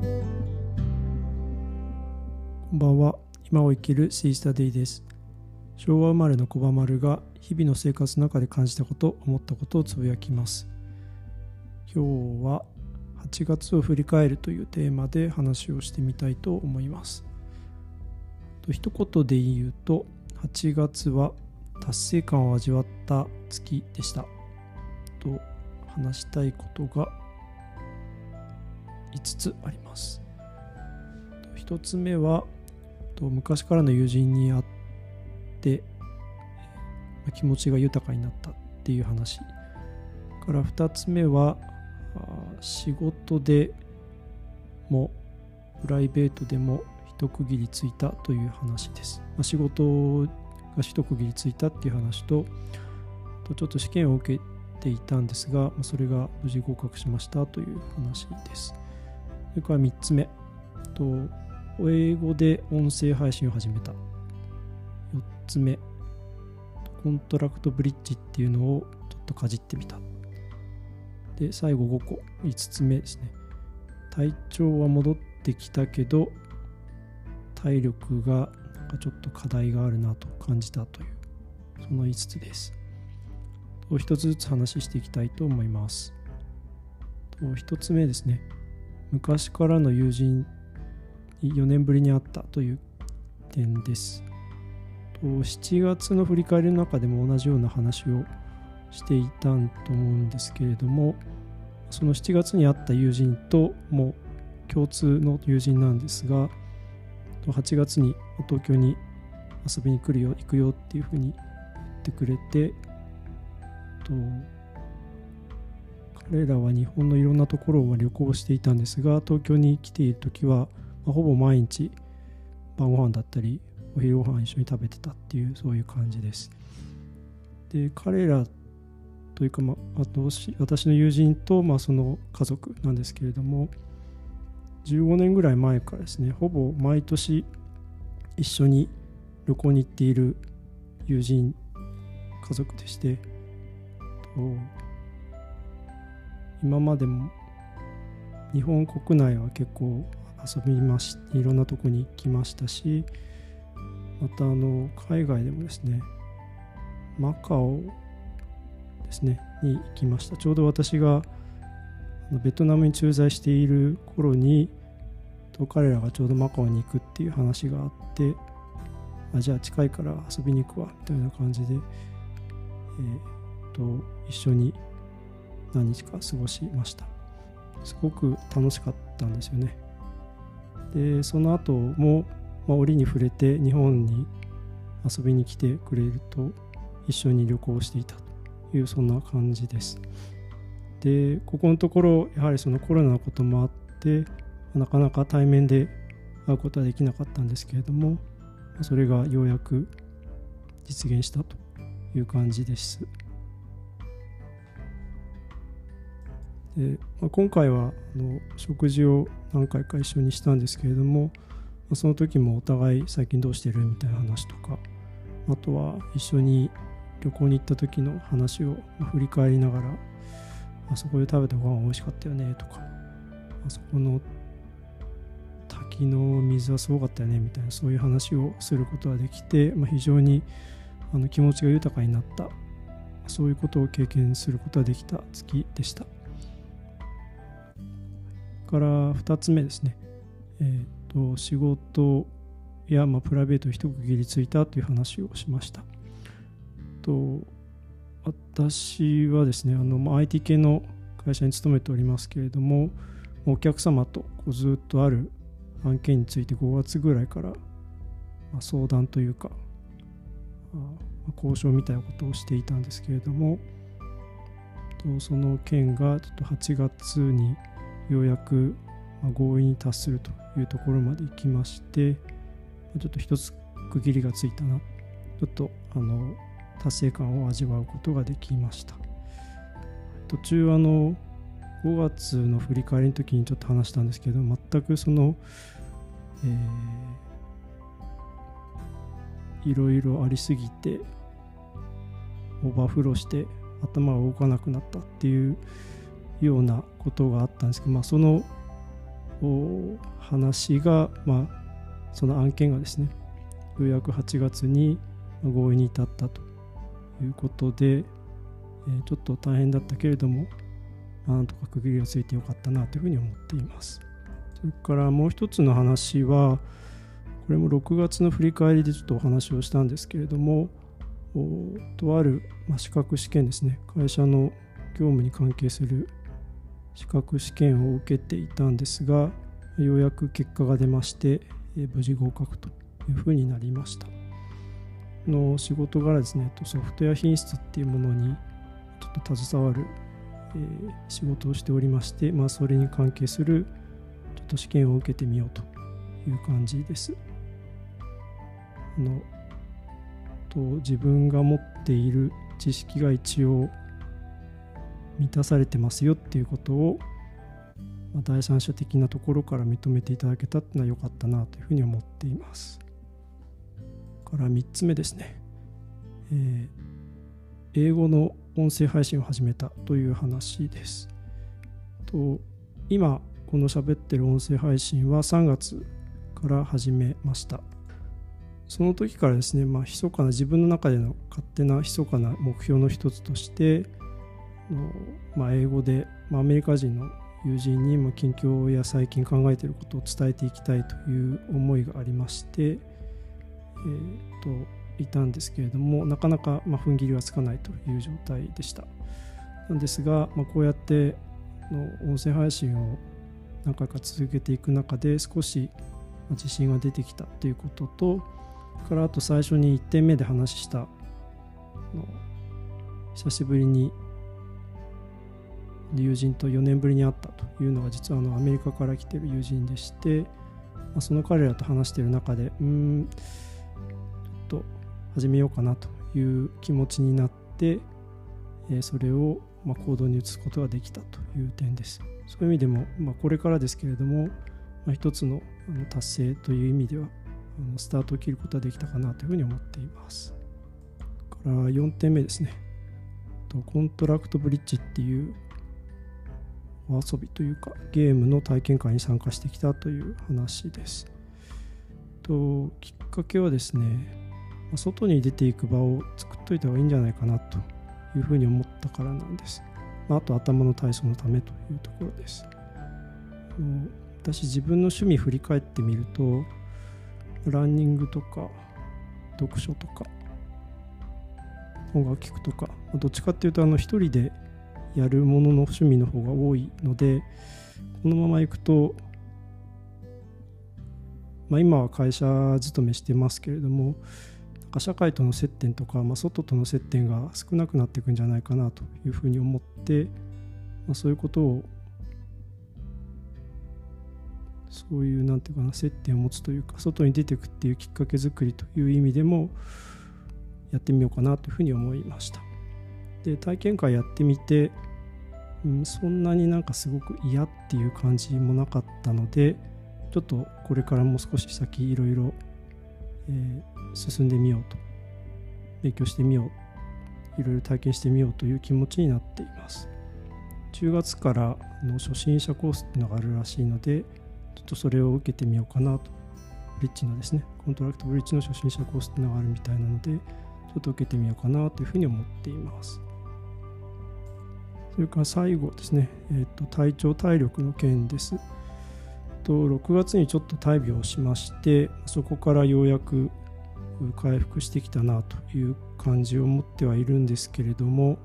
こんばんは。今を生きるシースタディです。昭和生まれの小葉丸が日々の生活の中で感じたこと思ったことをつぶやきます。今日は8月を振り返るというテーマで話をしてみたいと思います。と一言で言うと8月は達成感を味わった月でした。と話したいことが5つあります。1つ目は昔からの友人に会って気持ちが豊かになったっていう話から2つ目は仕事でもプライベートでも一区切りついたという話です、ま、仕事が一区切りついたっていう話とちょっと試験を受けていたんですが、ま、それが無事合格しましたという話です。それから3つ目。と英語で音声配信を始めた。4つ目。コントラクトブリッジっていうのをちょっとかじってみた。で最後5個。5つ目ですね。体調は戻ってきたけど体力がなんかちょっと課題があるなと感じたというその5つです。1つずつ話していきたいと思います。1つ目ですね。昔からの友人4年ぶりに会ったという点です。7月の振り返りの中でも同じような話をしていたと思うんですけれどもその7月に会った友人とも共通の友人なんですが8月に東京に遊びに来るよ行くよっていうふうに言ってくれて彼らは日本のいろんなところを旅行していたんですが東京に来ている時は、まあ、ほぼ毎日晩ご飯だったりお昼ご飯一緒に食べてたっていうそういう感じです。で彼らというか、まあ、私の友人と、まあ、その家族なんですけれども15年ぐらい前からですねほぼ毎年一緒に旅行に行っている友人家族でして今までも日本国内は結構遊びましいろんなとこに行きましたしまたあの海外でもですねマカオですねに行きました。ちょうど私がベトナムに駐在している頃にと彼らがちょうどマカオに行くっていう話があってあじゃあ近いから遊びに行くわみたいな感じで、えー、と一緒に何日か過ごしました。すごく楽しかったんですよね。でその後も、まあ、折に触れて日本に遊びに来てくれると一緒に旅行していたというそんな感じです。でここのところやはりそのコロナのこともあってなかなか対面で会うことはできなかったんですけれどもそれがようやく実現したという感じです。でまあ、今回はあの食事を何回か一緒にしたんですけれども、まあ、その時もお互い最近どうしてるみたいな話とかあとは一緒に旅行に行った時の話を振り返りながらあそこで食べたご飯美味しかったよねとかあそこの滝の水はすごかったよねみたいなそういう話をすることができて、まあ、非常にあの気持ちが豊かになったそういうことを経験することができた月でした。から2つ目ですね、えーと、仕事や、まあ、プライベート一区切りついたという話をしました。と私はですねあの、まあ、IT 系の会社に勤めておりますけれどもお客様とこうずっとある案件について5月ぐらいから、まあ、相談というか、まあ、交渉みたいなことをしていたんですけれどもとその件がちょっと8月にようやく合意に達するというところまで行きましてちょっと一つ区切りがついたな。ちょっとあの達成感を味わうことができました。途中あの5月の振り返りの時にちょっと話したんですけど全くその、えー、いろいろありすぎてオーバーフローして頭が動かなくなったっていうようなことがあったんですけど、まあ、その話が、まあ、その案件がですねようやく8月に合意に至ったということで、えちょっと大変だったけれども、まあ、なんとか区切りがついてよかったなというふうに思っています。それからもう一つの話はこれも6月の振り返りでちょっとお話をしたんですけれどもとある、資格試験ですね会社の業務に関係する資格試験を受けていたんですがようやく結果が出まして無事合格というふうになりました。の仕事柄ですねソフトウェア品質っていうものにちょっと携わる、え、仕事をしておりまして、まあ、それに関係するちょっと試験を受けてみようという感じです。あのと自分が持っている知識が一応満たされてますよっていうことを、まあ、第三者的なところから認めていただけたっていうのは良かったなというふうに思っています。から3つ目ですね、えー、英語の音声配信を始めたという話です。と今この喋ってる音声配信は3月から始めました。その時からですね、まあ、密かな自分の中での勝手な密かな目標の一つとして、のまあ、英語で、まあ、アメリカ人の友人にも近況や最近考えていることを伝えていきたいという思いがありまして、えー、といたんですけれどもなかなか、まあ、踏ん切りはつかないという状態でした。なんですが、まあ、こうやっての音声配信を何回か続けていく中で少し自信が出てきたということとからあと最初に1点目で話した久しぶりに友人と4年ぶりに会ったというのが実はあのアメリカから来てる友人でして、まあ、その彼らと話している中でうんちょっと始めようかなという気持ちになって、えそれをま行動に移すことができたという点です。そういう意味でも、まあ、これからですけれども、まあ、一つのあの達成という意味ではあのスタートを切ることができたかなというふうに思っています。から4点目ですね。コントラクトブリッジっていうお遊びというかゲームの体験会に参加してきたという話です。ときっかけはですね外に出ていく場を作っといた方がいいんじゃないかなというふうに思ったからなんです。あと頭の体操のためというところです。私自分の趣味振り返ってみるとランニングとか読書とか音楽聴くとかどっちかっていうとあの一人でやるものの趣味の方が多いのでこのままいくと、まあ、今は会社勤めしてますけれども社会との接点とか、まあ、外との接点が少なくなっていくんじゃないかなというふうに思って、まあ、そういうことをそういうなんていうかな接点を持つというか外に出ていくっていうきっかけ作りという意味でもやってみようかなというふうに思いました。で体験会やってみてうん、そんなになんかすごく嫌っていう感じもなかったのでちょっとこれからもう少し先いろいろ、進んでみようと勉強してみよういろいろ体験してみようという気持ちになっています。10月からの初心者コースっていうのがあるらしいのでちょっとそれを受けてみようかなと。ブリッジのですねコントラクトブリッジの初心者コースっていうのがあるみたいなのでちょっと受けてみようかなというふうに思っています。それから最後ですね、えーと、体調体力の件です。と6月にちょっと大病をしましてそこからようやく回復してきたなという感じを持ってはいるんですけれども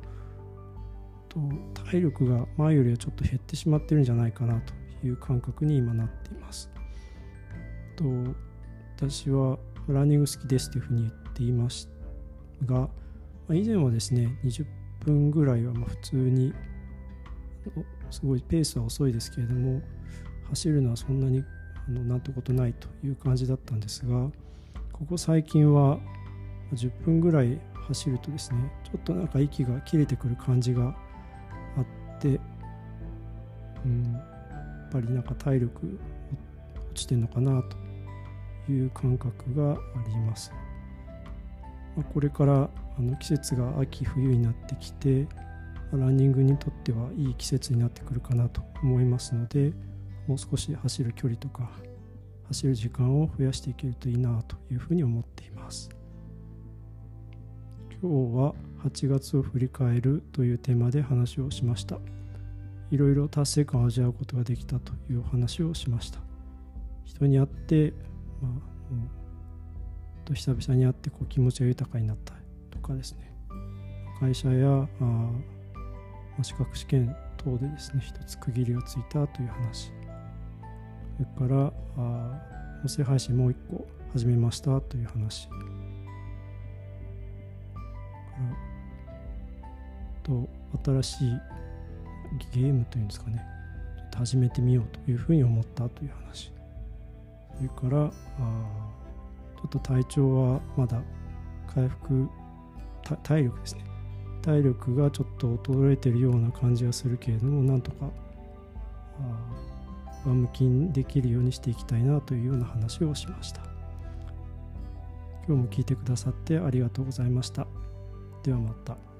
と体力が前よりはちょっと減ってしまってるんじゃないかなという感覚に今なっています。と私はランニング好きですというふうに言っていましたが以前はですね20分ぐらいはま普通にすごいペースは遅いですけれども走るのはそんなにあのなんてことないという感じだったんですがここ最近は10分ぐらい走るとですねちょっとなんか息が切れてくる感じがあって、うん、やっぱりなんか体力落ちてるのかなという感覚があります。まこれからあの季節が秋冬になってきてランニングにとってはいい季節になってくるかなと思いますのでもう少し走る距離とか走る時間を増やしていけるといいなというふうに思っています。今日は8月を振り返るというテーマで話をしました。いろいろ達成感を味わうことができたというお話をしました。人に会って、まあ、と久々に会ってこう気持ちが豊かになったとかですね。会社やあ資格試験等でですね一つ区切りがついたという話。それからあ音声配信もう一個始めましたという話。と新しいゲームというんですかね。始めてみようというふうに思ったという話。それからあちょっと体調はまだ回復体力ですね。体力がちょっと衰えてるような感じがするけれどもなんとか上向きにできるようにしていきたいなというような話をしました。今日も聞いてくださってありがとうございました。ではまた。